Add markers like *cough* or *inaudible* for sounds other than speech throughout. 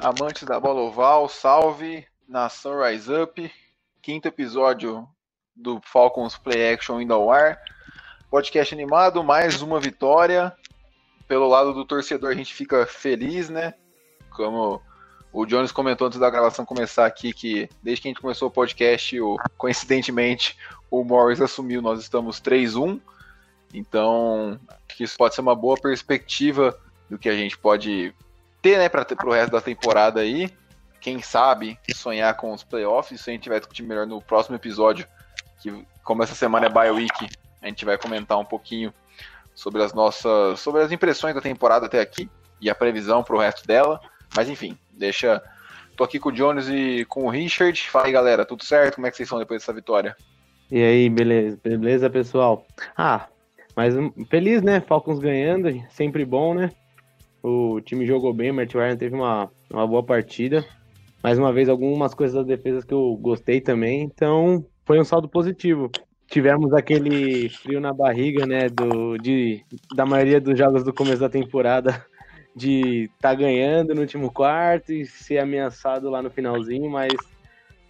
Amantes da bola oval, salve, nação Rise Up, quinto episódio do Falcons Play Action indo ao ar, podcast animado, mais uma vitória, pelo lado do torcedor a gente fica feliz, né, como o Jones comentou antes da gravação começar aqui, que desde que a gente começou o podcast, o, coincidentemente, o Morris assumiu, nós estamos 3-1, então acho que isso pode ser uma boa perspectiva do que a gente pode ter, né, para o resto da temporada aí. Quem sabe sonhar com os playoffs. Se a gente tiver discutir melhor no próximo episódio, que como essa semana é bye week, a gente vai comentar um pouquinho sobre as nossas, sobre as impressões da temporada até aqui e a previsão para o resto dela. Mas enfim, deixa. Tô aqui com o Jones e com o Richard. Fala aí, galera, tudo certo? Como é que vocês estão depois dessa vitória? E aí, beleza, beleza, pessoal? Ah, mas um, feliz, né? Falcons ganhando, sempre bom, né? O time jogou bem, o Matt Ryan teve uma, uma boa partida. Mais uma vez, algumas coisas das defesas que eu gostei também. Então, foi um saldo positivo. Tivemos aquele frio na barriga, né? Do, de, da maioria dos jogos do começo da temporada, de estar tá ganhando no último quarto e ser ameaçado lá no finalzinho, mas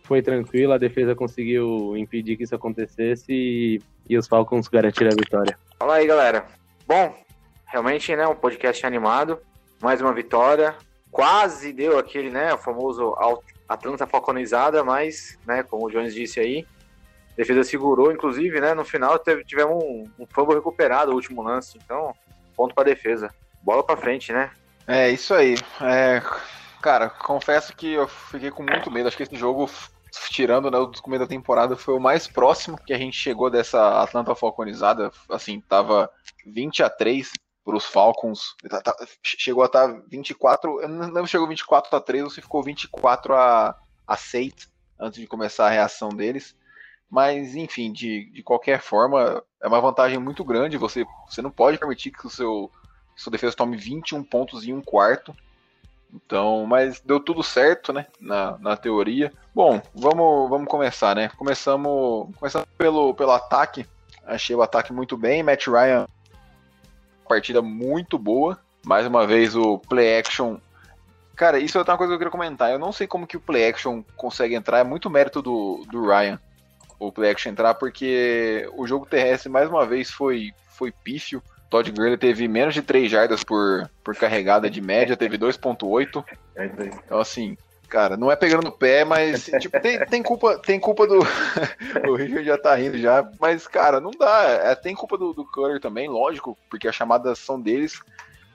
foi tranquilo. A defesa conseguiu impedir que isso acontecesse e, e os Falcons garantiram a vitória. Fala aí, galera. Bom, realmente, né, um podcast animado, mais uma vitória, quase deu aquele, né, o famoso Atlanta falconizada, mas, né, como o Jones disse aí, a defesa segurou, inclusive, né, no final teve, tivemos um, um fumble recuperado, o último lance, então, ponto para defesa. Bola para frente, né? É, isso aí. É, cara, confesso que eu fiquei com muito medo, acho que esse jogo tirando né, do começo da temporada, foi o mais próximo que a gente chegou dessa Atlanta falconizada. Assim, tava 20 a 3 para os Falcons. Tá, tá, chegou a estar 24, eu não chegou 24 a 3 ou se ficou 24 a, a 6 antes de começar a reação deles. Mas, enfim, de, de qualquer forma, é uma vantagem muito grande. Você, você não pode permitir que o seu sua defesa tome 21 pontos em um quarto. Então, mas deu tudo certo, né? Na, na teoria. Bom, vamos, vamos começar, né? Começamos, começando pelo, pelo ataque. Achei o ataque muito bem. Matt Ryan partida muito boa. Mais uma vez o play action. Cara, isso é outra coisa que eu queria comentar. Eu não sei como que o play action consegue entrar. É muito mérito do, do Ryan o play action entrar, porque o jogo terrestre mais uma vez foi, foi pífio. Todd Gurley teve menos de 3 jardas por, por carregada de média, teve 2.8. Então assim, cara, não é pegando no pé, mas tipo, tem, tem culpa, tem culpa do. *laughs* o Richard já tá rindo já, mas, cara, não dá. É, tem culpa do, do também, lógico, porque as chamadas são deles.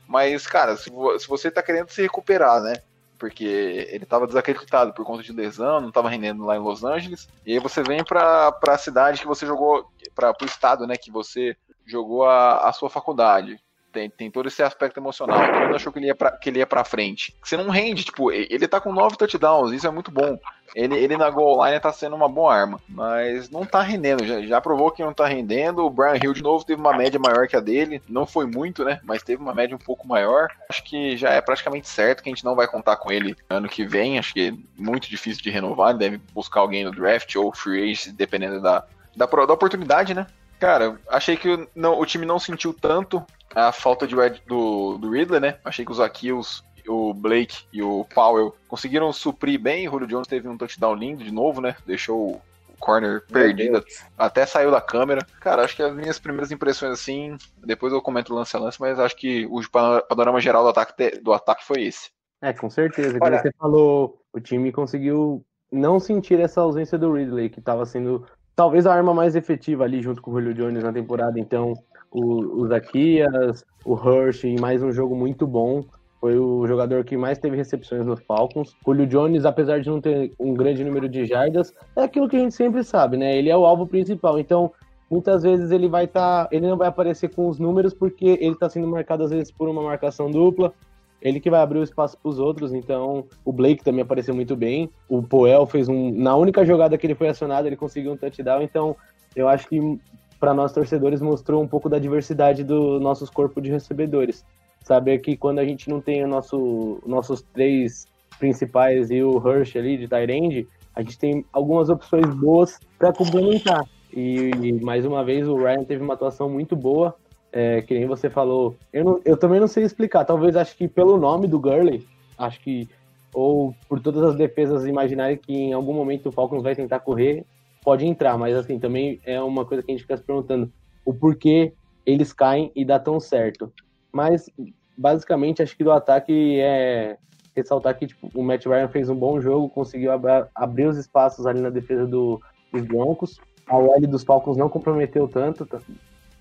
Mas, cara, se, se você tá querendo se recuperar, né? Porque ele tava desacreditado por conta de lesão, não tava rendendo lá em Los Angeles. E aí você vem pra, pra cidade que você jogou, pra, pro estado, né? Que você jogou a, a sua faculdade tem, tem todo esse aspecto emocional. Todo mundo achou que ele, ia pra, que ele ia pra frente. Você não rende, tipo, ele tá com nove touchdowns, isso é muito bom. Ele, ele na goal line tá sendo uma boa arma, mas não tá rendendo, já, já provou que não tá rendendo. O Brian Hill de novo teve uma média maior que a dele, não foi muito, né? Mas teve uma média um pouco maior. Acho que já é praticamente certo que a gente não vai contar com ele ano que vem. Acho que é muito difícil de renovar, ele deve buscar alguém no draft ou free agent, dependendo da, da, da oportunidade, né? Cara, achei que não, o time não sentiu tanto a falta de, do, do Ridley, né? Achei que os Akils, o Blake e o Powell conseguiram suprir bem. O Julio Jones teve um touchdown lindo de novo, né? Deixou o corner perdido, até saiu da câmera. Cara, acho que as minhas primeiras impressões assim, depois eu comento o lance a lance, mas acho que o panorama geral do ataque, do ataque foi esse. É, com certeza. Como você falou, o time conseguiu não sentir essa ausência do Ridley, que estava sendo talvez a arma mais efetiva ali junto com o Julio Jones na temporada. Então, o, o Zaquias, o Hirsch em mais um jogo muito bom. Foi o jogador que mais teve recepções no Falcons. Julio Jones, apesar de não ter um grande número de jardas, é aquilo que a gente sempre sabe, né? Ele é o alvo principal. Então, muitas vezes ele vai estar, tá, ele não vai aparecer com os números porque ele está sendo marcado às vezes por uma marcação dupla. Ele que vai abrir o espaço para os outros, então o Blake também apareceu muito bem. O Poel fez um, na única jogada que ele foi acionado, ele conseguiu um touchdown, então eu acho que para nós torcedores mostrou um pouco da diversidade do nossos corpos de recebedores. Saber que quando a gente não tem o nosso, nossos três principais e o Hirsch ali de Tyrande, a gente tem algumas opções boas para complementar. E, e, mais uma vez o Ryan teve uma atuação muito boa, é, que nem você falou. Eu, não, eu também não sei explicar, talvez acho que pelo nome do Gurley, acho que ou por todas as defesas imaginarem que em algum momento o Falcons vai tentar correr, pode entrar, mas assim, também é uma coisa que a gente fica se perguntando o porquê eles caem e dá tão certo. Mas basicamente acho que do ataque é ressaltar que tipo, o Matt Ryan fez um bom jogo, conseguiu ab abrir os espaços ali na defesa do, dos Broncos. A OL dos Falcons não comprometeu tanto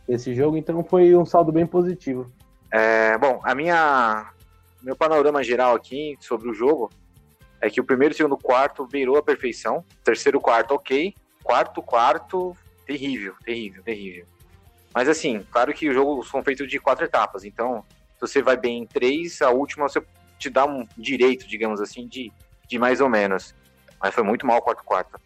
esse jogo, então foi um saldo bem positivo. É, bom, a minha meu panorama geral aqui sobre o jogo é que o primeiro e segundo quarto virou a perfeição, terceiro quarto ok, quarto quarto terrível, terrível, terrível. Mas assim, claro que o jogo são feitos de quatro etapas, então se você vai bem em três, a última você te dá um direito, digamos assim, de, de mais ou menos. Mas foi muito mal o quarto quarto.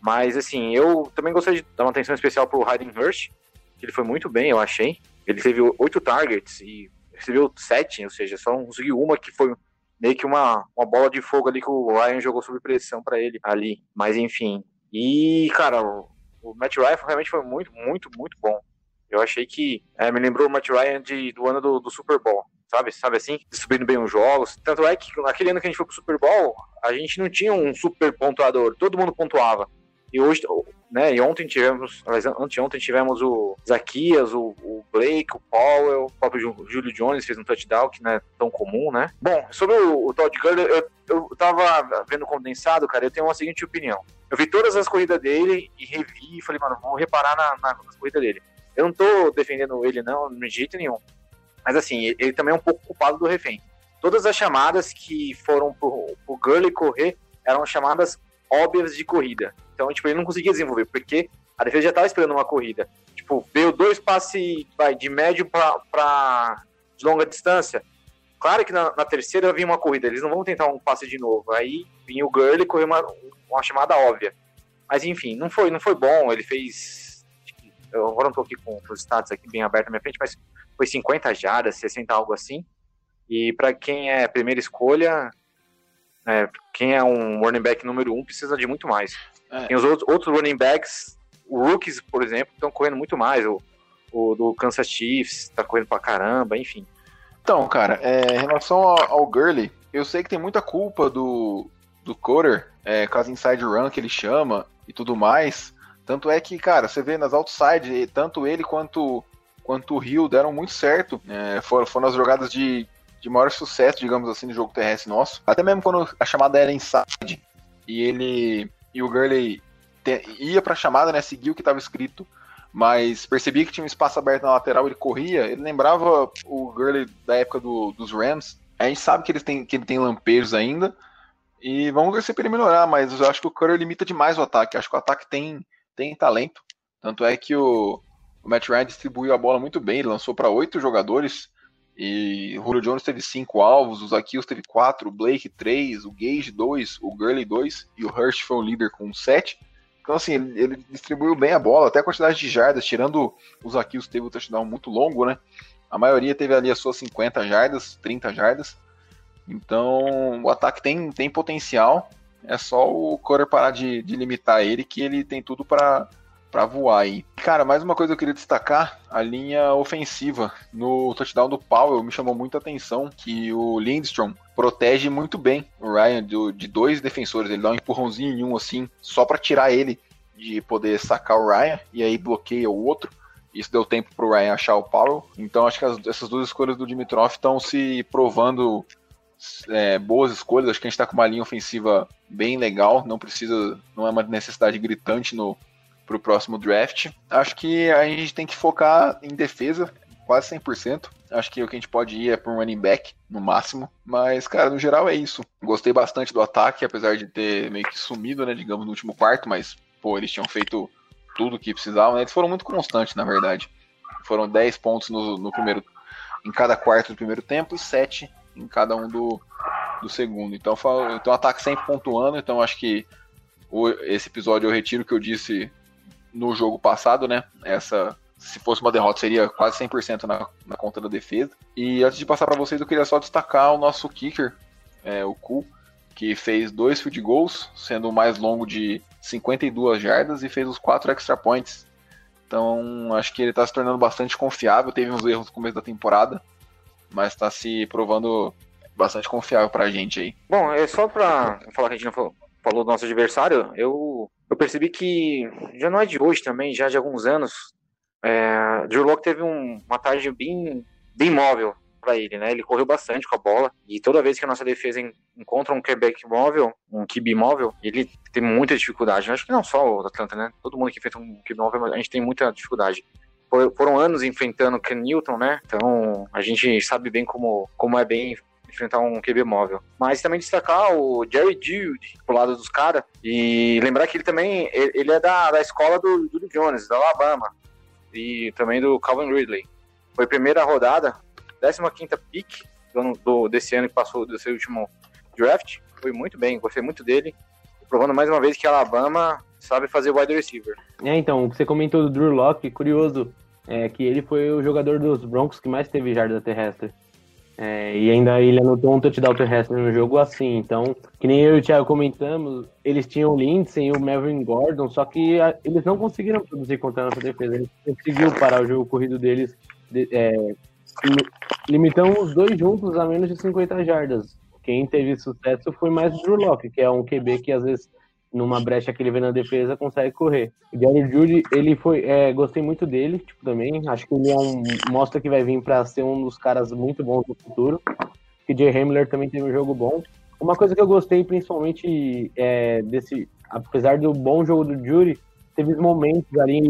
Mas assim, eu também gostaria de dar uma atenção especial pro Hayden Hurst, que ele foi muito bem, eu achei. Ele teve oito targets e recebeu sete, ou seja, só conseguiu uma que foi meio que uma, uma bola de fogo ali que o Ryan jogou sob pressão para ele ali. Mas enfim. E, cara, o, Matt Ryan realmente foi muito, muito, muito bom. Eu achei que é, me lembrou o Matt Ryan de, do ano do, do Super Bowl sabe? Sabe assim? Distribuindo bem os jogos. Tanto é que naquele ano que a gente foi pro Super Bowl, a gente não tinha um super pontuador, todo mundo pontuava. E hoje, né, e ontem tivemos, anteontem tivemos o Zaquias, o, o, Blake, o Powell, o próprio Júlio Jones fez um touchdown, que não é tão comum, né? Bom, sobre o, o Todd Gurley, eu, eu tava vendo condensado, cara, eu tenho uma seguinte opinião. Eu vi todas as corridas dele e revi e falei, mano, vou reparar na, na, nas corridas dele. Eu não tô defendendo ele, não, de jeito nenhum. Mas assim, ele também é um pouco culpado do refém. Todas as chamadas que foram pro, pro Gurley correr eram chamadas óbvias de corrida. Então, tipo, ele não conseguia desenvolver, porque a defesa já estava esperando uma corrida. Tipo, veio dois passes vai, de médio para de longa distância. Claro que na, na, terceira vinha uma corrida, eles não vão tentar um passe de novo. Aí vinha o Gurley e correu uma, uma chamada óbvia. Mas enfim, não foi, não foi bom. Ele fez. Eu agora não estou aqui com os status aqui bem aberto na minha frente, mas foi 50 jardas, 60, algo assim. E para quem é primeira escolha, é, quem é um running back número um precisa de muito mais. É. Tem os outros, outros running backs, o rookies, por exemplo, estão correndo muito mais. O, o do Kansas Chiefs está correndo pra caramba, enfim. Então, cara, é, em relação ao, ao Gurley, eu sei que tem muita culpa do, do Coder, é, com as inside run que ele chama e tudo mais. Tanto é que, cara, você vê nas outside, tanto ele quanto quanto o Rio deram muito certo. É, foram, foram as jogadas de, de maior sucesso, digamos assim, no jogo terrestre nosso. Até mesmo quando a chamada era inside e ele e o Gurley te, ia para a chamada, né, seguia o que estava escrito, mas percebia que tinha um espaço aberto na lateral, ele corria. Ele lembrava o Gurley da época do, dos Rams. A gente sabe que ele tem, que ele tem lampejos ainda. E vamos ver se ele melhorar, mas eu acho que o Curry limita demais o ataque. Acho que o ataque tem, tem talento. Tanto é que o, o Matt Ryan distribuiu a bola muito bem, ele lançou para oito jogadores. E o Julio Jones teve cinco alvos, o Zaquios teve quatro, o Blake três, o Gage dois, o Gurley dois e o Hurst foi o líder com sete. Então, assim, ele, ele, distribuiu bem a bola, até a quantidade de jardas, tirando o Zaquios teve um touchdown muito longo, né? A maioria teve ali as suas 50 jardas, 30 jardas. Então, o ataque tem, tem potencial. É só o Corey parar de, de limitar ele, que ele tem tudo para para voar aí. Cara, mais uma coisa que eu queria destacar, a linha ofensiva no touchdown do Powell me chamou muita atenção que o Lindstrom protege muito bem o Ryan do, de dois defensores, ele dá um empurrãozinho em um assim, só para tirar ele de poder sacar o Ryan e aí bloqueia o outro. Isso deu tempo para o Ryan achar o Powell. Então acho que as, essas duas escolhas do Dimitrov estão se provando é, boas escolhas. Acho que a gente está com uma linha ofensiva bem legal. Não precisa, não é uma necessidade gritante no, para o próximo draft. Acho que a gente tem que focar em defesa, quase 100%. Acho que o que a gente pode ir é para um running back, no máximo. Mas, cara, no geral é isso. Gostei bastante do ataque, apesar de ter meio que sumido, né, digamos, no último quarto, mas, pô, eles tinham feito tudo que precisavam. Né? Eles foram muito constantes, na verdade. Foram 10 pontos no, no primeiro, em cada quarto do primeiro tempo e 7 em cada um do, do segundo. Então, foi, então o ataque sempre pontuando. Então, acho que o, esse episódio eu retiro o que eu disse no jogo passado, né? Essa se fosse uma derrota, seria quase 100% na, na conta da defesa. E antes de passar para vocês, eu queria só destacar o nosso kicker, é, o Ku, que fez dois field goals, sendo o mais longo de 52 jardas e fez os quatro extra points. Então, acho que ele está se tornando bastante confiável. Teve uns erros no começo da temporada, mas está se provando bastante confiável para a gente aí. Bom, é só para falar que a gente não falou, falou do nosso adversário, eu, eu percebi que já não é de hoje também, já de alguns anos, é, Drew Locke teve um, uma tarde bem, bem móvel para ele, né? Ele correu bastante com a bola e toda vez que a nossa defesa encontra um Quebec móvel, um QB móvel, ele tem muita dificuldade. Eu acho que não só o Atlanta, né? Todo mundo que fez um QB móvel, a gente tem muita dificuldade. Foram anos enfrentando Ken Newton, né? Então a gente sabe bem como, como é bem enfrentar um QB móvel. Mas também destacar o Jerry Jude pro lado dos caras e lembrar que ele também ele é da, da escola do Julio Jones, da Alabama e também do Calvin Ridley. Foi primeira rodada, 15 pick do, do, desse ano que passou, desse último draft. Foi muito bem, gostei muito dele. Provando mais uma vez que a Alabama sabe fazer wide receiver. É, então, o que você comentou do Drew Locke, curioso, é que ele foi o jogador dos Broncos que mais teve jarda terrestre. É, e ainda ele anotou um touchdown terrestre no jogo assim. Então, que nem eu e o Thiago comentamos, eles tinham o Lindsay e o Melvin Gordon, só que a, eles não conseguiram produzir contra a nossa defesa. Eles conseguiu parar o jogo corrido deles, de, é, limitando os dois juntos a menos de 50 jardas. Quem teve sucesso foi mais o Drew Locke, que é um QB que às vezes numa brecha que ele vê na defesa, consegue correr. O Jerry Judy, ele foi, é, gostei muito dele, tipo, também, acho que ele é um, mostra que vai vir para ser um dos caras muito bons no futuro. TJ Hamler também teve um jogo bom. Uma coisa que eu gostei principalmente é, desse, apesar do bom jogo do Judy, teve momentos ali,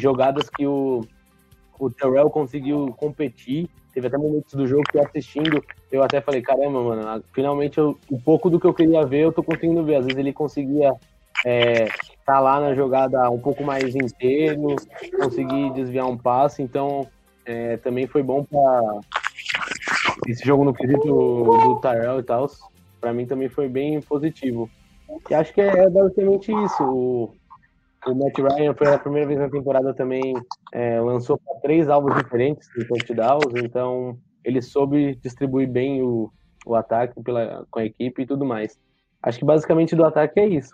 jogadas que o, o Terrell conseguiu competir, teve até momentos do jogo que assistindo, eu até falei, caramba, mano, finalmente eu, um pouco do que eu queria ver, eu tô conseguindo ver. Às vezes ele conseguia é, tá lá na jogada um pouco mais inteiro, conseguir desviar um passe, então é, também foi bom para esse jogo no quesito do Tyrell e tal, para mim também foi bem positivo. E acho que é, basicamente isso. O, o Matt Ryan foi a primeira vez na temporada também é, lançou para três alvos diferentes em touchdowns, então ele soube distribuir bem o, o ataque pela, com a equipe e tudo mais. Acho que basicamente do ataque é isso.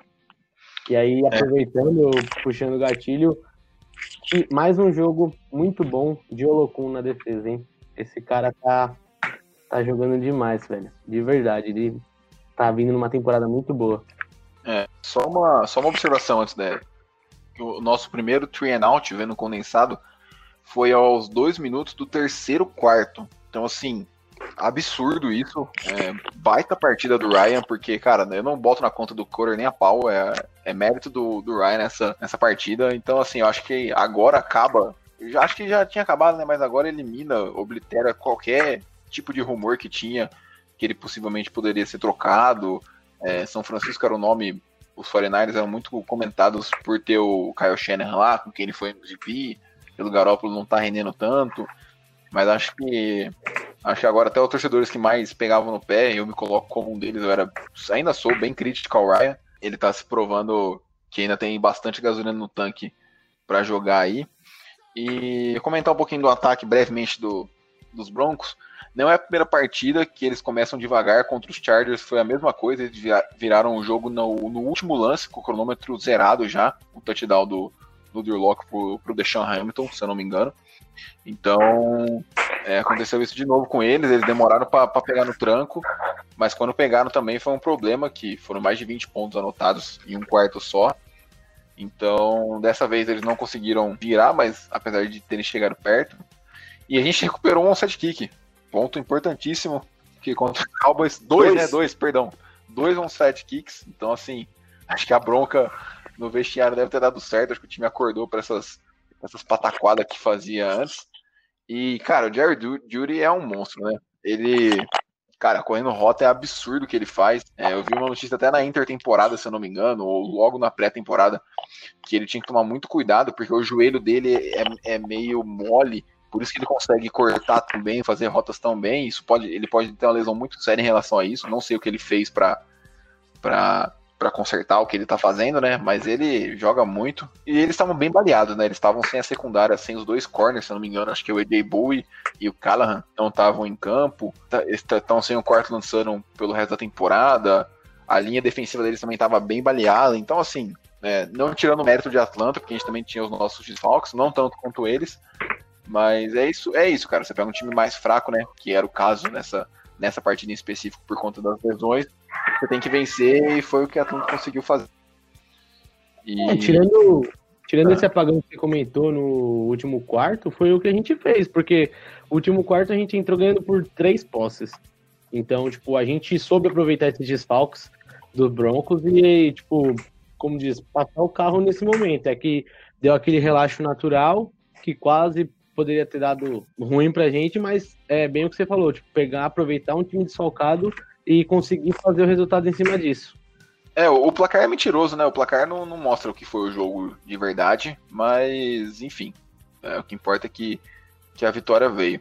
E aí, é. aproveitando, puxando o gatilho, mais um jogo muito bom de Olocum na defesa, hein? Esse cara tá, tá jogando demais, velho. De verdade. Ele tá vindo numa temporada muito boa. É, só uma, só uma observação antes da. O nosso primeiro three and out, vendo condensado, foi aos dois minutos do terceiro quarto. Então, assim, absurdo isso. É, baita partida do Ryan, porque, cara, eu não boto na conta do Corer nem a pau, é, é mérito do, do Ryan nessa, nessa partida. Então, assim, eu acho que agora acaba. Eu já, acho que já tinha acabado, né? Mas agora elimina, oblitera qualquer tipo de rumor que tinha, que ele possivelmente poderia ser trocado. É, São Francisco era o nome, os 49ers eram muito comentados por ter o Kyle Shanahan lá, com quem ele foi MVP, pelo Garoppolo não tá rendendo tanto. Mas acho que Acho que agora até os torcedores que mais pegavam no pé, eu me coloco como um deles, eu era, ainda sou bem crítico ao Ryan. Ele tá se provando que ainda tem bastante gasolina no tanque para jogar aí. E comentar um pouquinho do ataque brevemente do, dos Broncos. Não é a primeira partida que eles começam devagar contra os Chargers, foi a mesma coisa, eles viraram o jogo no, no último lance, com o cronômetro zerado já, o touchdown do, do Drew Locke pro, pro Deshaun Hamilton, se eu não me engano. Então, é, aconteceu isso de novo com eles, eles demoraram para pegar no tranco, mas quando pegaram também foi um problema, que foram mais de 20 pontos anotados em um quarto só. Então, dessa vez eles não conseguiram virar, mas apesar de terem chegado perto. E a gente recuperou um onside kick, ponto importantíssimo, que contra o Cowboys, dois, dois, né, dois, perdão, dois onside kicks. Então, assim, acho que a bronca no vestiário deve ter dado certo, acho que o time acordou para essas essas pataquadas que fazia antes. E, cara, o Jerry Judy é um monstro, né? Ele Cara, correndo rota é absurdo o que ele faz. É, eu vi uma notícia até na intertemporada, se eu não me engano, ou logo na pré-temporada, que ele tinha que tomar muito cuidado, porque o joelho dele é, é meio mole, por isso que ele consegue cortar tão bem, fazer rotas tão bem. Isso pode, ele pode ter uma lesão muito séria em relação a isso. Não sei o que ele fez para para consertar o que ele tá fazendo, né? Mas ele joga muito. E eles estavam bem baleados, né? Eles estavam sem a secundária, sem os dois corners, se não me engano. Acho que o AJ Bowie e o Callahan não estavam em campo. Tá, estão sem o quarto lançando pelo resto da temporada. A linha defensiva deles também estava bem baleada. Então, assim, é, não tirando o mérito de Atlanta, porque a gente também tinha os nossos desfalques, não tanto quanto eles. Mas é isso, é isso, cara. Você pega um time mais fraco, né? Que era o caso nessa, nessa partida em específico por conta das lesões você tem que vencer e foi o que a Atlanta conseguiu fazer. E... É, tirando tirando ah. esse apagão que você comentou no último quarto, foi o que a gente fez, porque o último quarto a gente entrou ganhando por três posses. Então, tipo, a gente soube aproveitar esses desfalques dos Broncos e, tipo, como diz, passar o carro nesse momento. É que deu aquele relaxo natural que quase poderia ter dado ruim pra gente, mas é bem o que você falou, tipo, pegar, aproveitar um time desfalcado e conseguir fazer o resultado em cima disso. É, o, placar é mentiroso, né? O placar não, não mostra o que foi o jogo de verdade, mas enfim, é, o que importa é que, que a vitória veio.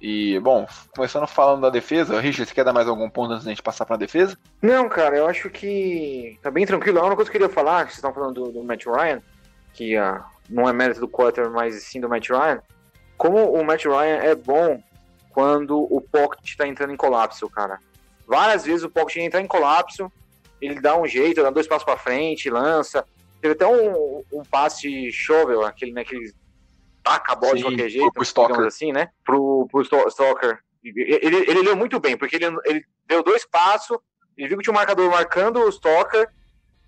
E, bom, começando falando da defesa, Richard, você quer dar mais algum ponto antes da gente passar pra defesa? Não, cara, eu acho que tá bem tranquilo. A única coisa que eu queria falar, que vocês estão falando do, do Matt Ryan, que uh, não é mérito do quarter, mas sim do Matt Ryan, como o Matt Ryan é bom quando o pocket tá entrando em colapso, cara. Várias vezes o Pocket entra em colapso, ele dá um jeito, dá dois passos para frente, lança. Teve até um, um passe shovel, aquele, né, que taca a bola Sim, de qualquer jeito, pro Stalker. assim, né? Pro, pro Stalker. Ele, ele leu muito bem, porque ele, ele deu dois passos, ele viu que tinha um marcador marcando o Stalker,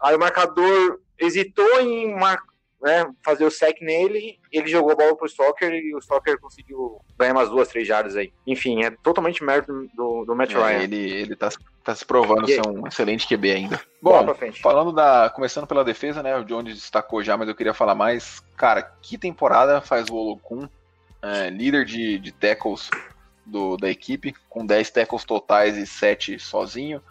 aí o marcador hesitou em mar, né, fazer o sec nele, ele jogou a bola pro Stalker e o Stalker conseguiu ganhar umas duas, três jardas aí. Enfim, é totalmente mérito do, do Matt é, Ryan. Ele, ele tá, tá se provando e... ser um excelente QB ainda. Bom, falando da. Começando pela defesa, né? O Jones destacou já, mas eu queria falar mais. Cara, que temporada faz o Olokun, é, líder de, de tackles do, da equipe, com 10 tackles totais e 7 sozinho.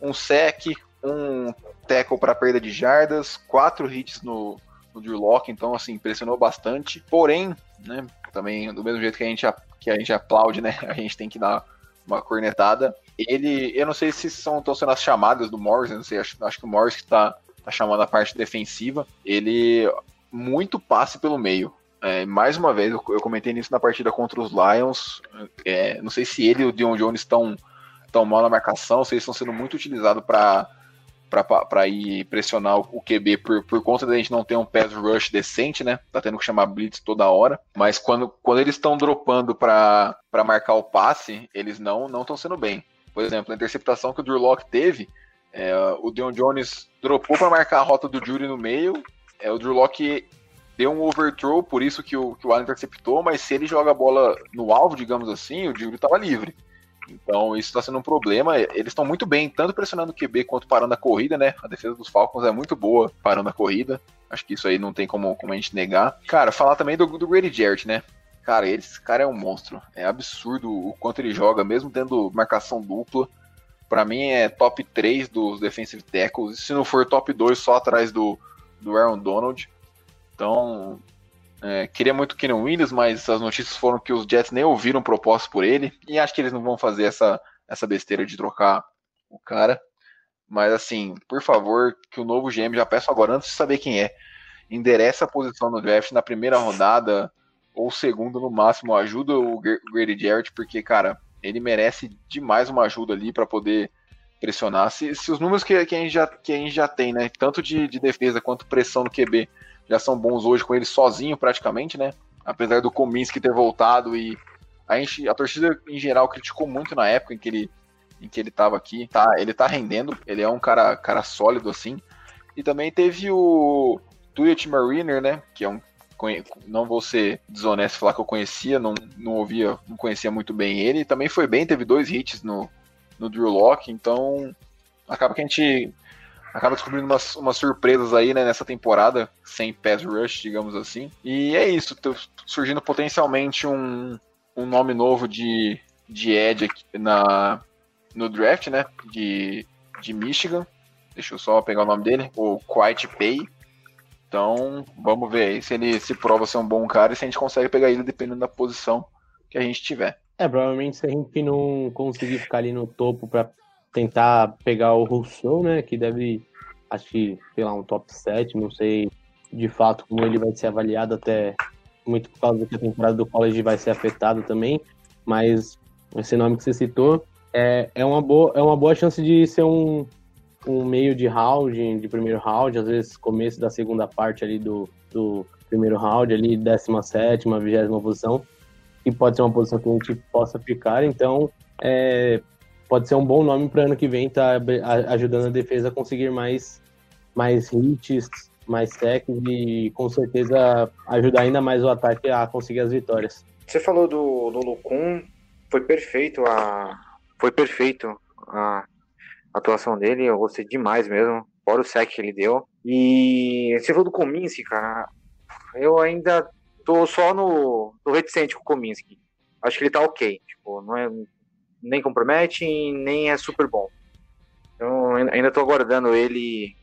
Um sec, um tackle para perda de jardas, quatro hits no, no Drew Locke, então assim, impressionou bastante. Porém, né, também do mesmo jeito que a gente, que a gente aplaude, né, *laughs* a gente tem que dar uma cornetada. Ele, eu não sei se são estão sendo as chamadas do Morris, não sei, acho, acho que o Morris que está tá chamando a parte defensiva. Ele muito passe pelo meio. É, mais uma vez, eu, eu, comentei nisso na partida contra os Lions. É, não sei se ele e o Dion Jones estão tão mal na marcação, se eles estão sendo muito utilizados para para ir pressionar o QB por, por conta da gente não ter um pass rush decente, né? Tá tendo que chamar blitz toda hora. Mas quando, quando eles estão dropando para marcar o passe, eles não não estão sendo bem. Por exemplo, a interceptação que o Drew Locke teve, é, o Deon Jones dropou para marcar a rota do Jury no meio. É, o Drew Locke deu um overthrow, por isso que o, que o Allen interceptou, mas se ele joga a bola no alvo, digamos assim, o Jury estava livre. Então isso está sendo um problema. Eles estão muito bem, tanto pressionando o QB quanto parando a corrida, né? A defesa dos Falcons é muito boa parando a corrida. Acho que isso aí não tem como, como a gente negar. Cara, falar também do, do Grady Jarrett, né? Cara, esse cara é um monstro. É absurdo o quanto ele joga, mesmo tendo marcação dupla. Para mim é top 3 dos defensive tackles. Se não for top 2, só atrás do, do Aaron Donald. Então, é, queria muito o Kenan Williams, mas as notícias foram que os Jets nem ouviram proposta por ele. E acho que eles não vão fazer essa, essa besteira de trocar o cara. Mas assim, por favor, que o novo GM, já peço agora, antes de saber quem é, endereça a posição no draft na primeira rodada ou segundo no máximo. Ajuda o Grady Jarrett, porque, cara, ele merece demais uma ajuda ali para poder pressionar. Se, se os números que, que, a gente já, que a gente já tem, né, tanto de, de defesa quanto pressão no QB, já são bons hoje com ele sozinho praticamente, né? Apesar do Kominski ter voltado e a, gente, a torcida em geral criticou muito na época em que ele em que ele estava aqui. Tá, ele tá rendendo, ele é um cara, cara sólido assim. E também teve o Tuyat Mariner, né? Que é um. Não vou ser desonesto falar que eu conhecia, não, não ouvia, não conhecia muito bem ele. Também foi bem, teve dois hits no, no Drew Lock, então acaba que a gente acaba descobrindo umas, umas surpresas aí né, nessa temporada, sem pass rush, digamos assim. E é isso, surgindo potencialmente um, um nome novo de, de aqui na, no draft, né? De, de Michigan. Deixa eu só pegar o nome dele. O Quiet Pay. Então, vamos ver aí se ele se prova ser um bom cara e se a gente consegue pegar ele dependendo da posição que a gente tiver. É, provavelmente se a gente não conseguir ficar ali no topo para tentar pegar o Rousseau, né? Que deve, acho que, sei lá, um top 7, não sei de fato como ele vai ser avaliado, até muito por causa que a temporada do college vai ser afetada também. Mas esse nome que você citou é, é, uma, boa, é uma boa chance de ser um, um meio de round, de primeiro round, às vezes começo da segunda parte ali do, do primeiro round, ali 17, 20 posição, que pode ser uma posição que a gente possa ficar, então é, pode ser um bom nome para ano que vem, tá ajudando a defesa a conseguir mais, mais hits, mais sacks e com certeza ajudar ainda mais o ataque a conseguir as vitórias. Você falou do, do Lucum, foi perfeito a foi perfeito a atuação dele, eu gostei demais mesmo, fora o sec que ele deu. E você falou do Kominski, cara, eu ainda tô só no, no reticente com o Kominski. Acho que ele tá ok, tipo, não é nem compromete, nem é super bom. Então, ainda tô aguardando ele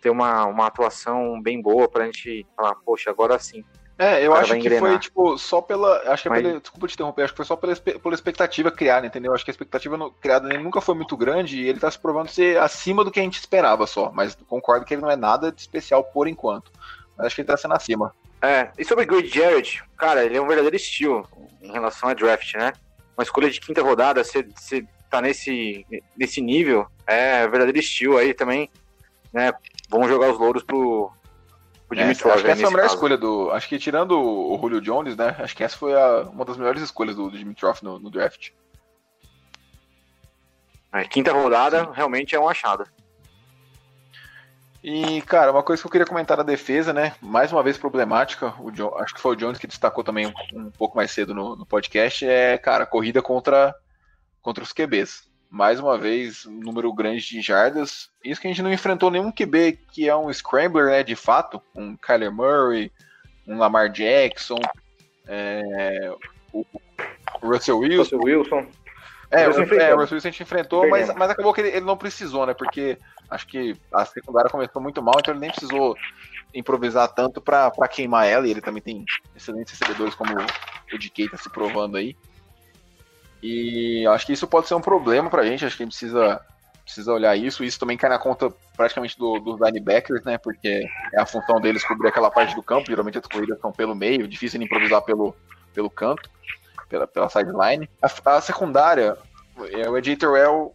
ter uma, uma atuação bem boa pra gente falar, poxa, agora sim. É, eu acho que engrenar. foi, tipo, só pela. Acho que é Mas... pela, desculpa te interromper, acho que foi só pela, pela expectativa criada, entendeu? Acho que a expectativa no, criada nele nunca foi muito grande e ele tá se provando ser acima do que a gente esperava só. Mas concordo que ele não é nada de especial por enquanto. Mas acho que ele tá sendo acima. É, e sobre o Great Jared, cara, ele é um verdadeiro estilo em relação a draft, né? Uma escolha de quinta rodada, você, você tá nesse, nesse nível, é verdadeiro estilo aí também, né? Vamos jogar os louros pro, o Dimitrov, acho que essa é a melhor caso. escolha do. Acho que tirando o Julio Jones, né? Acho que essa foi a, uma das melhores escolhas do, do Dimitrov no, no draft. É, quinta rodada Sim. realmente é um achado. E, cara, uma coisa que eu queria comentar da defesa, né? Mais uma vez problemática, o acho que foi o Jones que destacou também um, um pouco mais cedo no, no, podcast, é, cara, corrida contra, contra os QBs mais uma vez, um número grande de jardas. Isso que a gente não enfrentou nenhum QB que é um scrambler, né, de fato, um Kyler Murray, um Lamar Jackson, é, o Russell Wilson. Russell Wilson. É, o, é, o Russell Wilson a gente enfrentou, mas, mas acabou que ele, ele, não precisou, né, porque acho que a secundária começou muito mal, então ele nem precisou improvisar tanto para queimar ela, e ele também tem excelentes recebedores como o de Keita se provando aí. E acho que isso pode ser um problema pra gente, acho que a gente precisa, precisa olhar isso. Isso também cai na conta praticamente do, dos linebackers, né? Porque é a função deles cobrir aquela parte do campo. Geralmente as corridas são pelo meio, difícil de improvisar pelo, pelo canto, pela, pela sideline. A, a secundária, é, o Ed Terrell,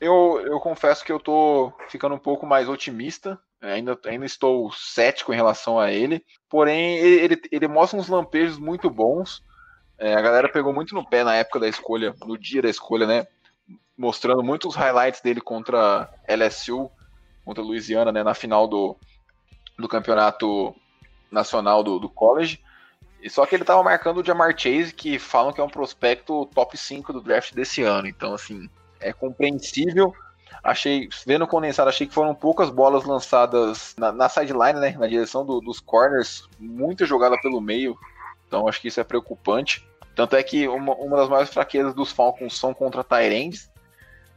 eu, eu confesso que eu tô ficando um pouco mais otimista. Ainda, ainda estou cético em relação a ele. Porém, ele, ele mostra uns lampejos muito bons. É, a galera pegou muito no pé na época da escolha, no dia da escolha, né? Mostrando muitos highlights dele contra LSU, contra Louisiana, né? Na final do, do campeonato nacional do, do college. E só que ele tava marcando o Jamar Chase, que falam que é um prospecto top 5 do draft desse ano. Então, assim, é compreensível. Achei, vendo condensado, achei que foram poucas bolas lançadas na, na sideline, né? Na direção do, dos corners, muita jogada pelo meio. Então, acho que isso é preocupante. Tanto é que uma, uma das maiores fraquezas dos Falcons são contra Tyrands.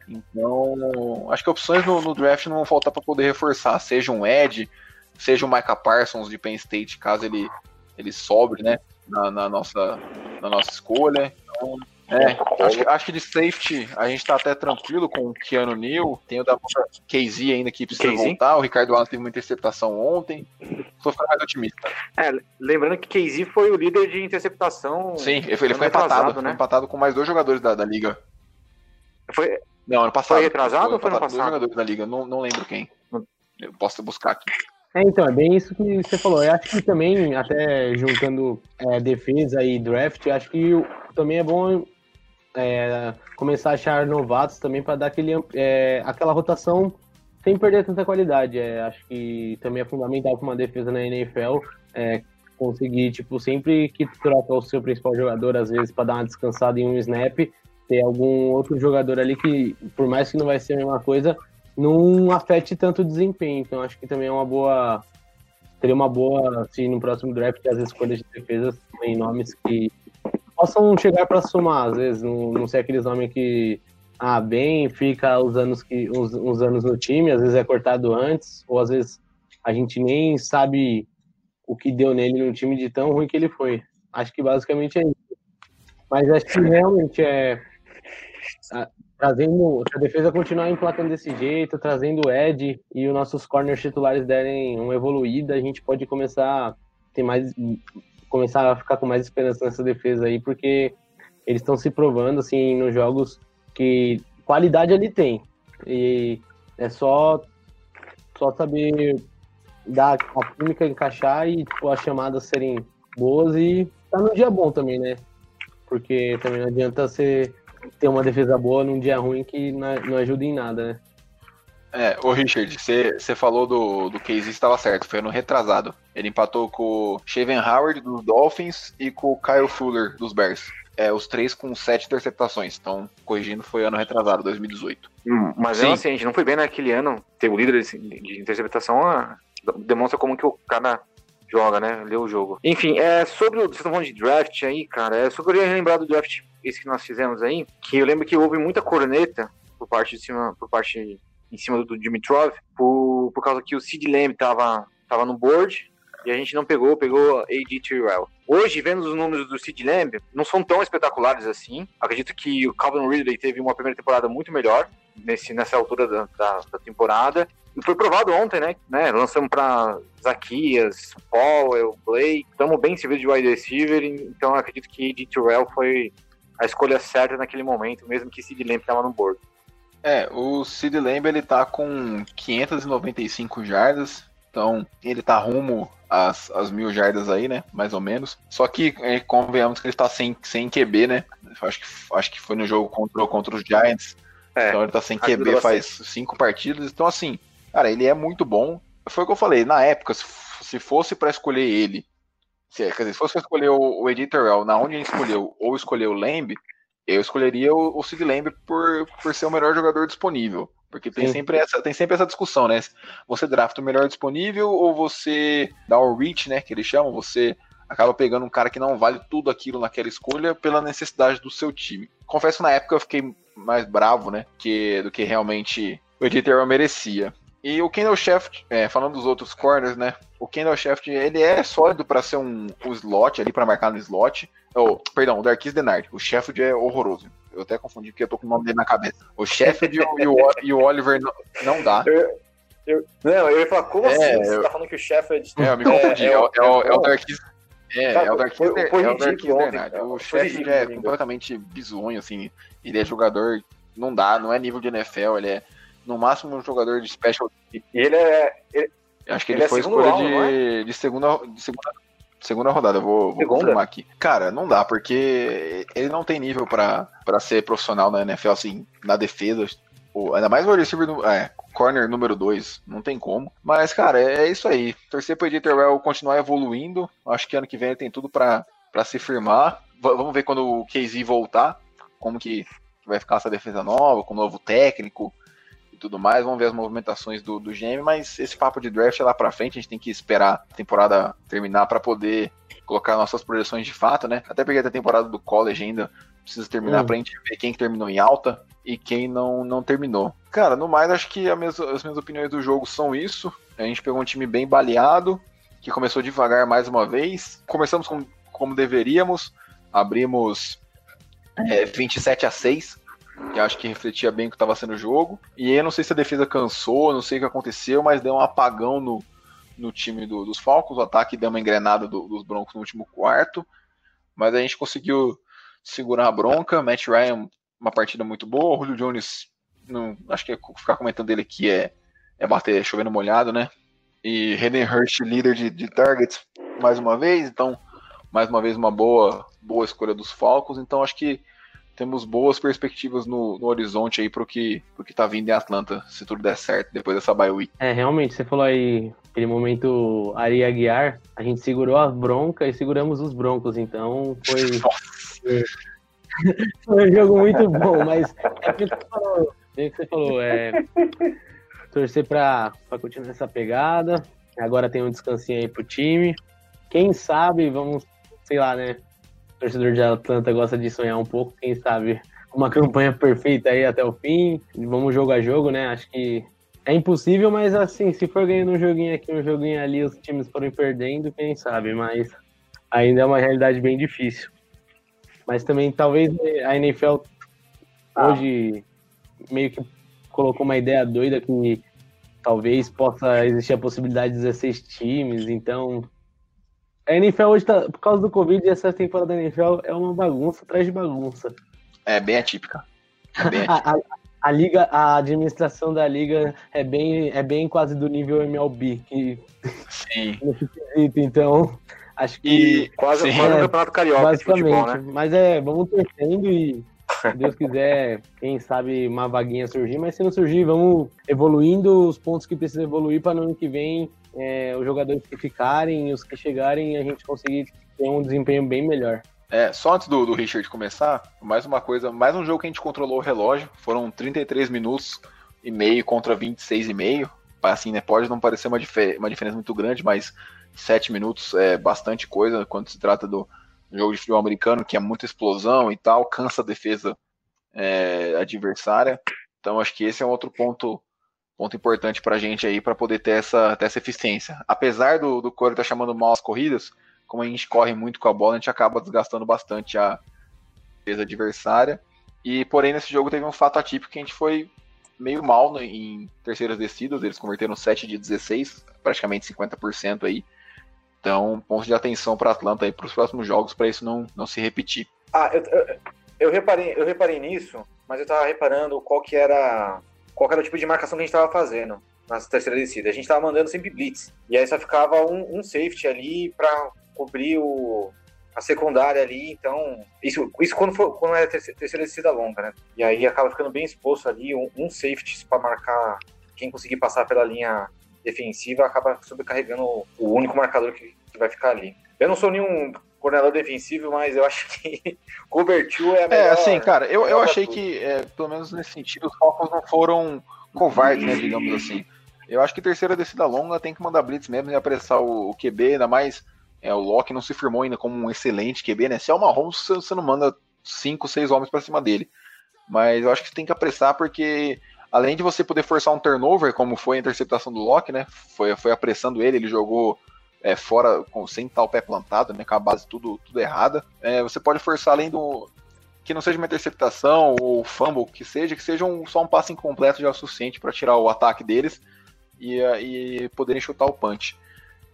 Então, acho que opções no, no draft não vão faltar para poder reforçar, seja um Ed, seja o Micah Parsons de Penn State, caso ele, ele sobre, né, na, na nossa, na nossa escolha. Então, é, acho que, acho que de safety a gente tá até tranquilo com o Keanu Neal. Tem o da KZ ainda que precisa KZ? voltar. O Ricardo Allen teve uma interceptação ontem. Tô ficando mais otimista. É, lembrando que KZ foi o líder de interceptação. Sim, ele foi, ele foi empatado, né? foi empatado com mais dois jogadores da, da liga. Foi. Não, ano passado. Foi retrasado foi ou foi ano passado? Dois jogadores da liga, não, não lembro quem. Eu posso buscar aqui. É, então, é bem isso que você falou. Eu acho que também, até juntando é, defesa e draft, acho que também é bom é, começar a achar novatos também para dar aquele, é, aquela rotação sem perder tanta qualidade. É, acho que também é fundamental para uma defesa na NFL é, conseguir, tipo, sempre que troca o seu principal jogador, às vezes, para dar uma descansada em um snap, ter algum outro jogador ali que, por mais que não vai ser a mesma coisa, não afete tanto o desempenho. Então, acho que também é uma boa. Seria uma boa, se no próximo draft as escolhas de defesa tem nomes que possam chegar para somar, às vezes, não, não ser aqueles nomes que ah, bem, fica os anos que uns, uns anos no time, às vezes é cortado antes, ou às vezes a gente nem sabe o que deu nele no time de tão ruim que ele foi. Acho que basicamente é isso. Mas acho que realmente é trazendo se a defesa continuar emplacando desse jeito, trazendo o Ed e os nossos corners titulares derem uma evoluída, a gente pode começar a ter mais começar a ficar com mais esperança nessa defesa aí, porque eles estão se provando assim nos jogos que qualidade ele tem. E é só só saber dar a química encaixar e tipo, as chamadas serem boas e tá num dia bom também, né? Porque também não adianta você ter uma defesa boa num dia ruim que não ajuda em nada, né? É, ô Richard, você falou do, do Casey estava certo, foi no retrasado. Ele empatou com o Shaven Howard dos Dolphins e com o Kyle Fuller dos Bears. É, os três com sete interceptações. Então, corrigindo, foi ano retrasado, 2018. Hum, mas Sim. assim, a gente não foi bem naquele ano. Ter o líder de, de interceptação ah, demonstra como que o cara joga, né? Lê o jogo. Enfim, é sobre o. Vocês estão falando de draft aí, cara. É, só queria relembrar do draft esse que nós fizemos aí. Que eu lembro que houve muita corneta por parte de cima, por parte em cima do, do Dimitrov, por, por causa que o Sid Lamb tava, tava no board e a gente não pegou, pegou AD Tyrell. Hoje, vendo os números do Sid Lamb, não são tão espetaculares assim. Acredito que o Calvin Ridley teve uma primeira temporada muito melhor nesse, nessa altura da, da, da temporada. E foi provado ontem, né? né? Lançamos para Zaquias, Paul, Blake. Estamos bem servidos de wide receiver, então acredito que AD Tyrell foi a escolha certa naquele momento, mesmo que Sid Lamb estava no board. É, o Sid Lamb ele tá com 595 jardas, então ele tá rumo às, às mil jardas aí, né? Mais ou menos. Só que é, convenhamos que ele tá sem, sem QB, né? Acho que, acho que foi no jogo contra, contra os Giants. É, então ele tá sem QB faz cinco partidas. Então, assim, cara, ele é muito bom. Foi o que eu falei, na época, se fosse para escolher ele, se, quer dizer, se fosse pra escolher o, o Editorel na onde ele escolheu, ou escolher o Lamb, eu escolheria o, o Sid Lamb por, por ser o melhor jogador disponível. Porque tem sempre, essa, tem sempre essa discussão, né? Você drafta o melhor disponível ou você dá o reach, né? Que eles chamam, você acaba pegando um cara que não vale tudo aquilo naquela escolha pela necessidade do seu time. Confesso que na época eu fiquei mais bravo, né? Que, do que realmente o editor merecia. E o Kendall Shaft, é, falando dos outros corners, né? O Kendall Shaft, ele é sólido para ser um, um slot ali, para marcar no slot. Oh, perdão, o Darkis Denard. O Sheffield é horroroso. Eu até confundi porque eu tô com o nome dele na cabeça. O Sheffield e, o, e o Oliver não, não dá. Eu, eu, não, eu ia falar, como é, assim? Você eu, tá falando que o Sheffield. É, eu me confundi. É, é, é, é o, é o Darkis. É, é o Darkis, foi, foi é o Darkis Denard. O Sheffield é completamente bizonho, assim. Ele é jogador. Não dá, não é nível de NFL, ele é no máximo um jogador de special. E ele é. Ele, Acho que ele, ele é foi escolha round, de, é? de, segunda, de segunda, segunda rodada, vou, vou confirmar aqui. Cara, não dá, porque ele não tem nível para ser profissional na NFL, assim, na defesa. Ou, ainda mais o receiver, é, corner número 2, não tem como. Mas, cara, é, é isso aí. Torcer pro Editor continuar evoluindo. Acho que ano que vem tem tudo para se firmar. V vamos ver quando o KZ voltar, como que vai ficar essa defesa nova, com o novo técnico tudo mais, vamos ver as movimentações do, do GM, mas esse papo de draft é lá pra frente, a gente tem que esperar a temporada terminar para poder colocar nossas projeções de fato, né? Até porque a temporada do college ainda precisa terminar hum. pra gente ver quem que terminou em alta e quem não, não terminou. Cara, no mais, acho que minhas, as minhas opiniões do jogo são isso. A gente pegou um time bem baleado, que começou devagar mais uma vez. Começamos com, como deveríamos, abrimos é, 27 a 6 que acho que refletia bem o que estava sendo o jogo. E eu não sei se a defesa cansou, não sei o que aconteceu, mas deu um apagão no, no time do, dos Falcons. O ataque deu uma engrenada do, dos Broncos no último quarto, mas a gente conseguiu segurar a bronca. Matt Ryan, uma partida muito boa. O Julio Jones, não, acho que é ficar comentando dele aqui é, é bater chovendo molhado, né? E Hayden Hurst, líder de, de targets, mais uma vez. Então, mais uma vez, uma boa, boa escolha dos Falcons. Então, acho que temos boas perspectivas no, no horizonte aí pro que, pro que tá vindo em Atlanta, se tudo der certo, depois dessa bye week. É, realmente, você falou aí, aquele momento Ari Aguiar, a gente segurou a bronca e seguramos os broncos, então foi... *laughs* foi um jogo muito bom, mas é o que você falou, é que você falou, é torcer pra, pra continuar essa pegada, agora tem um descansinho aí pro time, quem sabe vamos, sei lá, né, torcedor de Atlanta gosta de sonhar um pouco, quem sabe uma campanha perfeita aí até o fim. Vamos jogo a jogo, né? Acho que é impossível, mas assim, se for ganhando um joguinho aqui, um joguinho ali, os times forem perdendo, quem sabe, mas ainda é uma realidade bem difícil. Mas também talvez a NFL hoje meio que colocou uma ideia doida que talvez possa existir a possibilidade de 16 times, então a NFL hoje tá, por causa do Covid, essa temporada da NFL é uma bagunça atrás de bagunça. É bem atípica. É bem *laughs* atípica. A, liga, a administração da liga é bem, é bem quase do nível MLB, que Sim. *laughs* então acho que E Quase Sim. quase o Campeonato Carioca basicamente, futebol, né? mas é, vamos torcendo e se Deus quiser, quem sabe uma vaguinha surgir, mas se não surgir, vamos evoluindo os pontos que precisa evoluir para no ano que vem é, os jogadores que ficarem e os que chegarem a gente conseguir ter um desempenho bem melhor. É, só antes do, do Richard começar, mais uma coisa, mais um jogo que a gente controlou o relógio. Foram 33 minutos e meio contra 26 e meio. Assim, né? Pode não parecer uma, uma diferença muito grande, mas 7 minutos é bastante coisa quando se trata do jogo de futebol americano, que é muita explosão e tal, cansa a defesa é, adversária. Então acho que esse é um outro ponto ponto importante pra gente aí para poder ter essa, ter essa eficiência. Apesar do, do Corey estar tá chamando mal as corridas, como a gente corre muito com a bola, a gente acaba desgastando bastante a defesa adversária. E porém nesse jogo teve um fato atípico que a gente foi meio mal no, em terceiras descidas, eles converteram 7 de 16, praticamente 50% aí. Então, ponto de atenção para Atlanta aí para os próximos jogos para isso não, não se repetir. Ah, eu, eu, eu, reparei, eu reparei nisso, mas eu tava reparando qual que era qual que era o tipo de marcação que a gente tava fazendo nas terceiras descidas. A gente tava mandando sempre blitz. E aí só ficava um, um safety ali para cobrir o, a secundária ali, então. Isso, isso quando, for, quando é terceira, descida longa, né? E aí acaba ficando bem exposto ali, um, um safety para marcar quem conseguir passar pela linha defensiva, acaba sobrecarregando o, único marcador que, que, vai ficar ali. Eu não sou nenhum coordenador defensivo, mas eu acho que *laughs* cover two é a melhor. É, assim, cara, eu, eu achei que, é, pelo menos nesse sentido, os Falcons não foram covardes, né, digamos assim. Eu acho que terceira descida longa tem que mandar blitz mesmo e apressar o, o QB, ainda mais é, o Locke não se firmou ainda como um excelente QB, né? Se é o Mahomes, você não manda cinco, seis homens para cima dele. Mas eu acho que você tem que apressar porque além de você poder forçar um turnover, como foi a interceptação do Locke, né? Foi, foi apressando ele, ele jogou é, fora com, sem tal pé plantado, né? Com a base tudo, tudo errada. É, você pode forçar além do. Que não seja uma interceptação ou fumble, que seja, que seja um, só um passe incompleto já é o suficiente para tirar o ataque deles e, e poderem chutar o punch.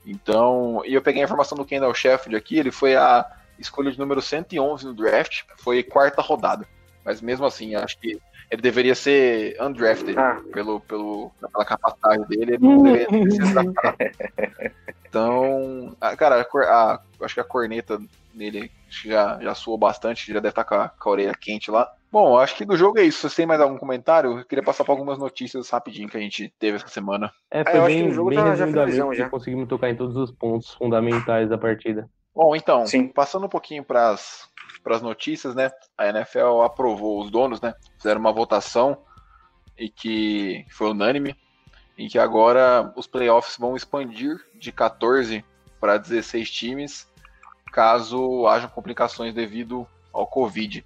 Então, e eu peguei a informação do Kendall Sheffield aqui, ele foi a escolha de número 111 no draft, foi quarta rodada. Mas mesmo assim, acho que ele deveria ser undrafted Ah. pelo, pelo, pela capacidade dele, ele não deveria. *laughs* Então, a- cara, a a- acho que a corneta que já, já suou bastante, já deve estar com a, com a orelha quente lá. Bom, acho que do jogo é isso. Se você tem mais algum comentário, eu queria passar por algumas notícias rapidinho que a gente teve essa semana. É, eu foi acho bem, que o jogo bem já- já finalizamos já. conseguimos tocar em todos os pontos fundamentais da partida. Bom, então, Sim. passando um pouquinho para as notícias, né? A NFL aprovou os donos, né? Fizeram uma votação e que foi unânime, em que agora os playoffs vão expandir de 14 para 16 times, caso hajam complicações devido ao Covid.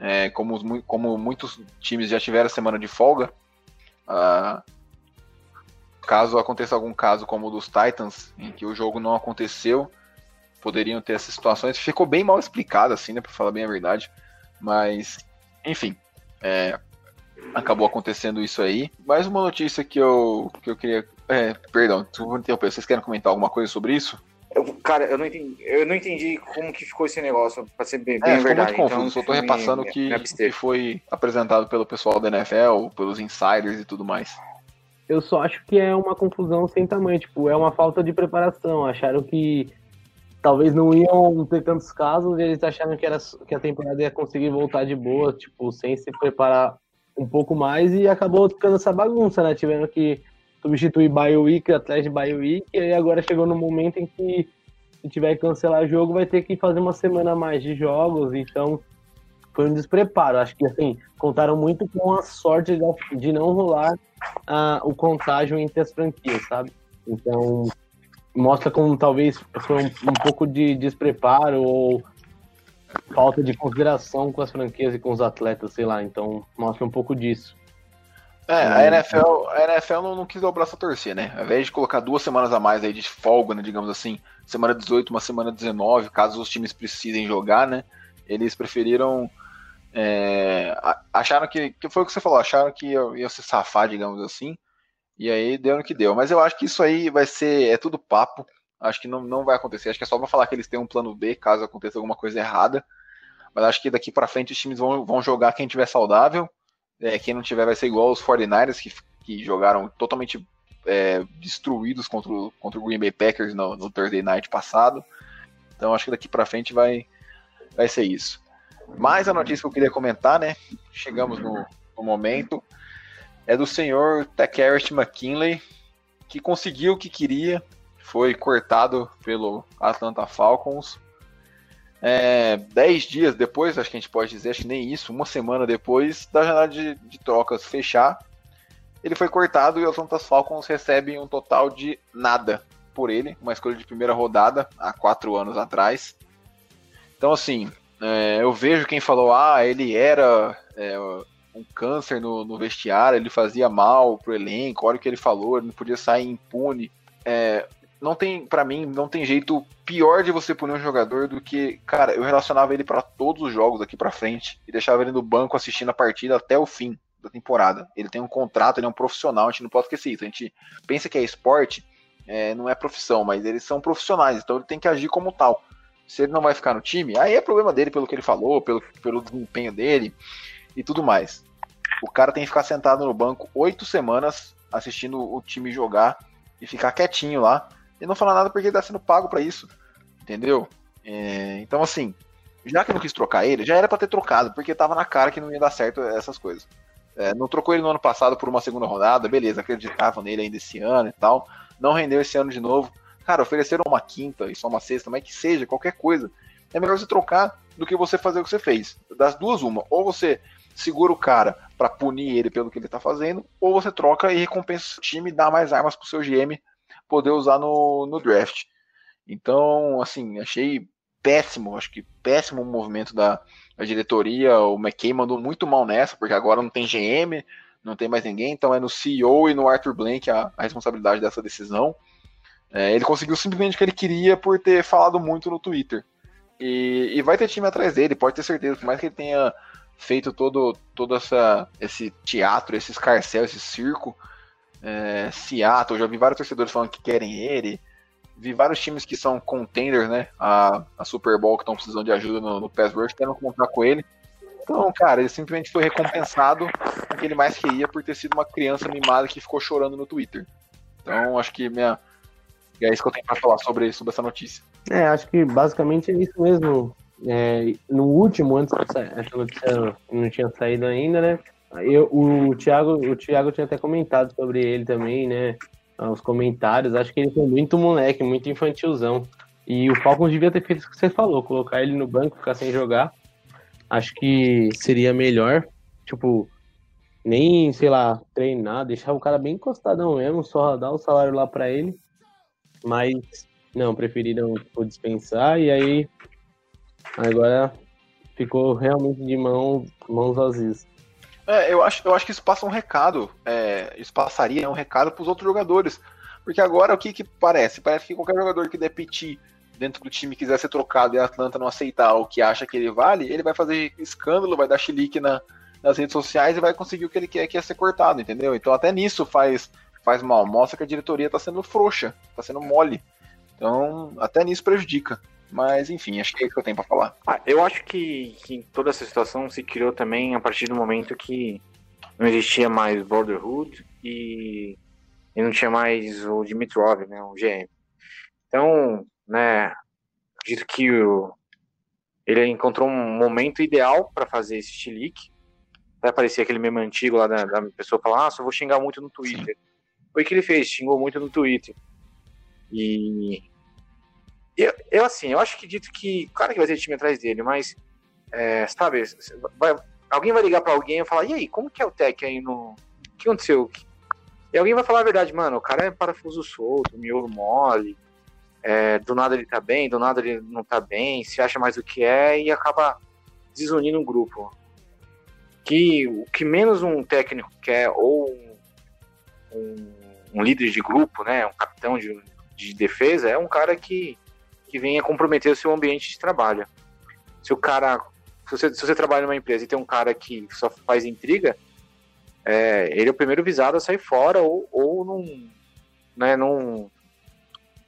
É, como, como muitos times já tiveram semana de folga, ah, caso aconteça algum caso como o dos Titans, em que o jogo não aconteceu, poderiam ter essas situações. Ficou bem mal explicado, assim, né, pra falar bem a verdade. Mas, enfim, é, acabou acontecendo isso aí. Mais uma notícia que eu, que eu queria. É, perdão, desculpa interromper. Vocês querem comentar alguma coisa sobre isso? Eu- cara, eu não, entendi, eu não entendi como que ficou esse negócio, pra ser bem, bem É, ficou verdade. muito confuso. então, Só tô repassando me- que, me abster. que foi apresentado pelo pessoal da NFL, pelos insiders e tudo mais. Eu só acho que é uma confusão sem tamanho, tipo, é uma falta de preparação. Acharam que talvez não iam ter tantos casos, e eles acharam que, era, que a temporada ia conseguir voltar de boa, tipo, sem se preparar um pouco mais, e acabou ficando essa bagunça, né? Tiveram que substituir bye week atrás de bye e aí agora chegou no momento em que se tiver que cancelar jogo, vai ter que fazer uma semana a mais de jogos, então foi um despreparo. Acho que assim, contaram muito com a sorte de- não rolar ah, o contágio entre as franquias, sabe? Então, mostra como talvez foi um, um pouco de despreparo ou falta de consideração com as franquias e com os atletas, sei lá. Então, mostra um pouco disso. É, a NFL, a NFL não, não quis dar o braço a torcer, né? Ao invés de colocar duas semanas a mais aí de folga, né, digamos assim, semana 18, uma semana 19, caso os times precisem jogar, né? Eles preferiram. É, acharam que, que. Foi o que você falou, acharam que ia, ia se safar, digamos assim. E aí deu no que deu. Mas eu acho que isso aí vai ser. É tudo papo. Acho que não, não vai acontecer. Acho que é só pra falar que eles têm um plano B caso aconteça alguma coisa errada. Mas acho que daqui para frente os times vão, vão jogar quem tiver saudável. É, quem não tiver vai ser igual os 49ers, que, que jogaram totalmente é, destruídos contra o, contra o Green Bay Packers no, no Thursday Night passado. Então acho que daqui para frente vai, vai ser isso. Mas a notícia que eu queria comentar, né? Chegamos no, no momento. É do senhor Tekerest McKinley, que conseguiu o que queria, foi cortado pelo Atlanta Falcons. É, dez dias depois, acho que a gente pode dizer, acho que nem isso, uma semana depois da janela de, de trocas fechar, ele foi cortado e os Atlanta Falcons recebem um total de nada por ele, uma escolha de primeira rodada há quatro anos atrás. Então, assim, é, eu vejo quem falou, ah, ele era é, um câncer no, no, vestiário, ele fazia mal pro elenco, olha o que ele falou, ele não podia sair impune. É, não tem, para mim, não tem jeito pior de você punir um jogador do que, cara, eu relacionava ele para todos os jogos daqui para frente e deixava ele no banco assistindo a partida até o fim da temporada. Ele tem um contrato, ele é um profissional, a gente não pode esquecer isso. A gente pensa que é esporte, é, não é profissão, mas eles são profissionais, então ele tem que agir como tal. Se ele não vai ficar no time, aí é problema dele pelo que ele falou, pelo, pelo desempenho dele e tudo mais. O cara tem que ficar sentado no banco oito semanas assistindo o time jogar e ficar quietinho lá e não falar nada porque ele tá sendo pago para isso. Entendeu? É, então, assim, já que não quis trocar ele, já era para ter trocado, porque tava na cara que não ia dar certo essas coisas. É, não trocou ele no ano passado por uma segunda rodada, beleza, acreditava nele ainda esse ano e tal. Não rendeu esse ano de novo. Cara, ofereceram uma quinta e só uma sexta, mas que seja, qualquer coisa. É melhor você trocar do que você fazer o que você fez. Das duas, uma. Ou você segura o cara para punir ele pelo que ele tá fazendo, ou você troca e recompensa o time e dá mais armas pro seu GM poder usar no, no draft. Então, assim, achei péssimo, acho que péssimo o movimento da, da diretoria. O McKay mandou muito mal nessa, porque agora não tem GM, não tem mais ninguém, então é no CEO e no Arthur Blank a, a responsabilidade dessa decisão. É, ele conseguiu simplesmente o que ele queria por ter falado muito no Twitter. E, e, vai ter time atrás dele, pode ter certeza, por mais que ele tenha feito todo, todo essa, esse teatro, esse escarcel, esse circo, é, Seattle, já vi vários torcedores falando que querem ele. Vi vários times que são contenders, né? A, a Super Bowl que estão precisando de ajuda no, no pass rush, querem contar com ele. Então, cara, ele simplesmente foi recompensado com que ele mais queria por ter sido uma criança mimada que ficou chorando no Twitter. Então, acho que minha, é isso que eu tenho para falar sobre, sobre essa notícia. É, acho que basicamente é isso mesmo. É, no último, antes essa notícia não tinha saído ainda, né? Eu, o, Thiago, o Thiago tinha até comentado sobre ele também, né? Os comentários. Acho que ele foi muito moleque, muito infantilzão. E o Falcons devia ter feito o que você falou, colocar ele no banco, ficar sem jogar. Acho que seria melhor. Tipo, nem, sei lá, treinar, deixar o cara bem encostadão mesmo, só dar o salário lá para ele. Mas, não, preferiram tipo, dispensar e aí agora ficou realmente de mão, mãos vazias. É, eu acho, eu acho que isso passa um recado, é, isso passaria né, um recado para os outros jogadores. Porque agora o que, que parece? Parece que qualquer jogador que der piti dentro do time quiser ser trocado e a Atlanta não aceitar o que acha que ele vale, ele vai fazer escândalo, vai dar chilique na, nas redes sociais e vai conseguir o que ele quer, que é ser cortado, entendeu? Então até nisso faz, faz mal. Mostra que a diretoria está sendo frouxa, está sendo mole. Então até nisso prejudica. Mas, enfim, acho que é isso que eu tenho para falar. Ah, eu acho que, que toda essa situação se criou também a partir do momento que não existia mais Borderhood e, e não tinha mais o Dimitrov, né, o GM. Então, né, acredito que o, ele encontrou um momento ideal para fazer esse chilique. Vai parecer aquele meme antigo lá da, da pessoa falar, ah, só vou xingar muito no Twitter. Sim. Foi o que ele fez, xingou muito no Twitter. E eu, eu, assim, eu acho que dito que, claro que vai ter time atrás dele, mas, é, sabe, vai, alguém vai ligar para alguém e falar, e aí, como que é o tech aí no. O que aconteceu? E alguém vai falar a verdade, mano, o cara é parafuso solto, miolo mole. é, do nada ele tá bem, do nada ele não tá bem, se acha mais do que é e acaba desunindo o grupo. Que o que menos um técnico quer, ou um, um líder de grupo, né, um capitão de, de defesa, é um cara que, que venha comprometer o seu ambiente de trabalho. Se o cara. Se você, se você trabalha numa empresa e tem um cara que só faz intriga, é, ele é o primeiro visado a sair fora ou, ou não, né, não,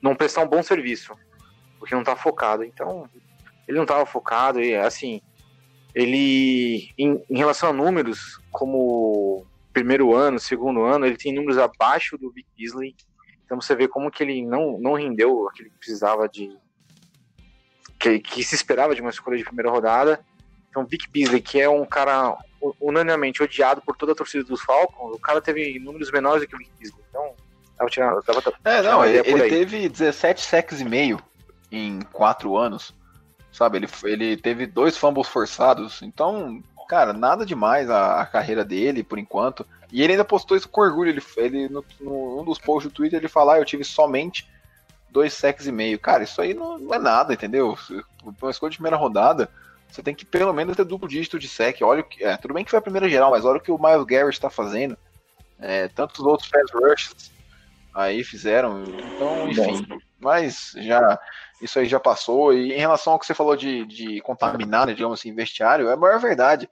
não prestar um bom serviço, porque não está focado. Então, ele não estava focado e assim, ele em, em, relação a números, como primeiro ano, segundo ano, ele tem números abaixo do Vic Beasley. Então você vê como que ele não, não rendeu aquilo que precisava de que, que se esperava de uma escolha de primeira rodada. Então, Vic Beasley, que é um cara unanimemente odiado por toda a torcida dos Falcons, o cara teve números menores do que o Vic Beasley. Então, tava tirando. Tava, é, não, ele, ele teve 17 sacks e meio em quatro anos. Sabe, ele, ele teve dois fumbles forçados. Então, cara, nada demais a, a carreira dele, por enquanto. E ele ainda postou isso com orgulho. Ele, ele no, no, um dos posts do Twitter, ele fala: ah, eu tive somente dois sacks e meio. Cara, isso aí não, não é nada, entendeu? Uma escolha de primeira rodada, você tem que pelo menos ter duplo dígito de sec. Olha o que. É, tudo bem que foi a primeira geral, mas olha o que o Miles Garrett está fazendo. É, tantos outros pass rushes aí fizeram. Então, enfim. Mas já. Isso aí já passou. E em relação ao que você falou de, de contaminar, né, digamos assim, vestiário, é a maior verdade.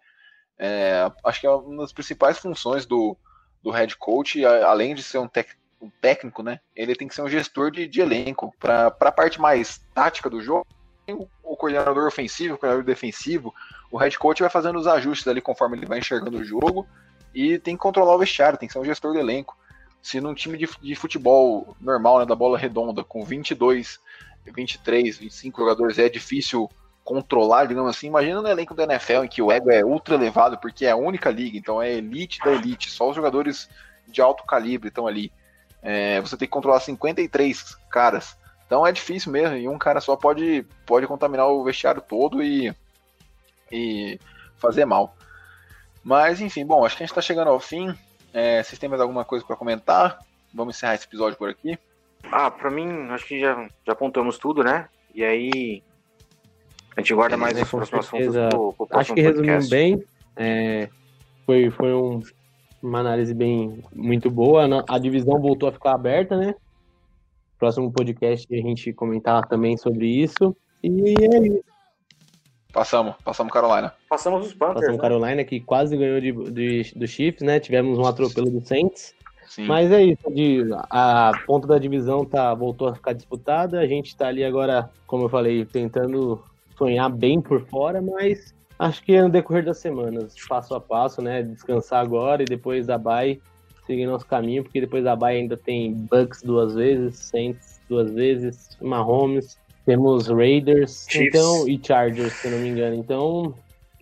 É, acho que é uma das principais funções do, do head coach, além de ser um técnico um técnico, né? Ele tem que ser um gestor de, de elenco. Para a parte mais tática do jogo, o, o coordenador ofensivo, o coordenador defensivo, o head coach vai fazendo os ajustes ali conforme ele vai enxergando o jogo e tem que controlar o vestiário, tem que ser um gestor do elenco. Se num time de, de futebol normal, né, da bola redonda, com 22, 23, 25 jogadores é difícil controlar, digamos assim, imagina no elenco da NFL em que o ego é ultra elevado, porque é a única liga, então é elite da elite, só os jogadores de alto calibre estão ali. É, você tem que controlar 53 caras. Então é difícil mesmo, e um cara só pode, pode contaminar o vestiário todo e, e fazer mal. Mas enfim, bom, acho que a gente está chegando ao fim. É, vocês têm mais alguma coisa para comentar? Vamos encerrar esse episódio por aqui. Ah, para mim, acho que já, já apontamos tudo, né? E aí a gente guarda mais os próximos assuntos pro, pro Acho que resumindo bem, é, foi, foi um uma análise bem muito boa. A divisão voltou a ficar aberta, né? Próximo podcast a gente comentar também sobre isso. E é isso. Passamos, passamos Carolina. Passamos os Panthers. Passamos né? Carolina, que quase ganhou de, de, do Chiefs, né? Tivemos um atropelo do Saints. Sim. Mas é isso, de, a ponta da divisão tá, voltou a ficar disputada. A gente tá ali agora, como eu falei, tentando sonhar bem por fora, mas Acho que é no decorrer das semanas, passo a passo, né? Descansar agora e depois da bye seguir nosso caminho, porque depois da bye ainda tem Bucks duas vezes, Saints duas vezes, Mahomes, temos Raiders então, e Chargers, se não me engano. Então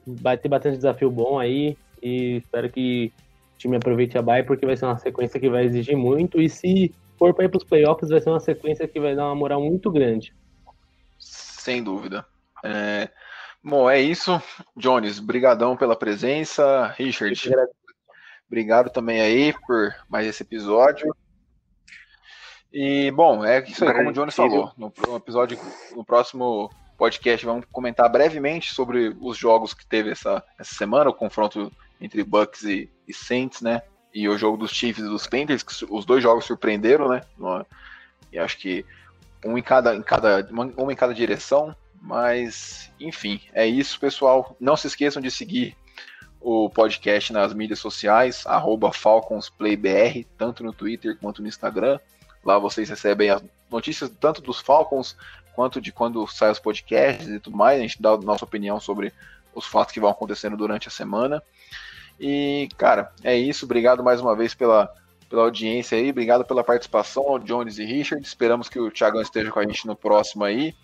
vai ter bastante desafio bom aí e espero que o time aproveite a bye, porque vai ser uma sequência que vai exigir muito e se for para ir para os playoffs vai ser uma sequência que vai dar uma moral muito grande. Sem dúvida. É, Bom, é isso. Jones, brigadão pela presença. Richard, obrigado também aí por mais esse episódio. E, bom, é isso aí, como o Jones falou. No, episódio, no próximo podcast, vamos comentar brevemente sobre os jogos que teve essa, essa semana, o confronto entre Bucks e, e Saints, né? E o jogo dos Chiefs e dos Panthers, que os dois jogos surpreenderam, né? E acho que um em cada, em cada, uma em cada direção. Mas, enfim, é isso, pessoal. Não se esqueçam de seguir o podcast nas mídias sociais, FalconsPlayBR, tanto no Twitter quanto no Instagram. Lá vocês recebem as notícias tanto dos Falcons quanto de quando saem os podcasts e tudo mais. A gente dá a nossa opinião sobre os fatos que vão acontecendo durante a semana. E, cara, é isso. Obrigado mais uma vez pela, pela audiência aí. Obrigado pela participação, Jones e Richard. Esperamos que o Thiagão esteja com a gente no próximo aí.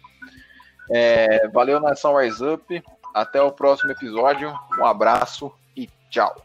É, valeu, Nação Rise Up. Até o próximo episódio. Um abraço e tchau.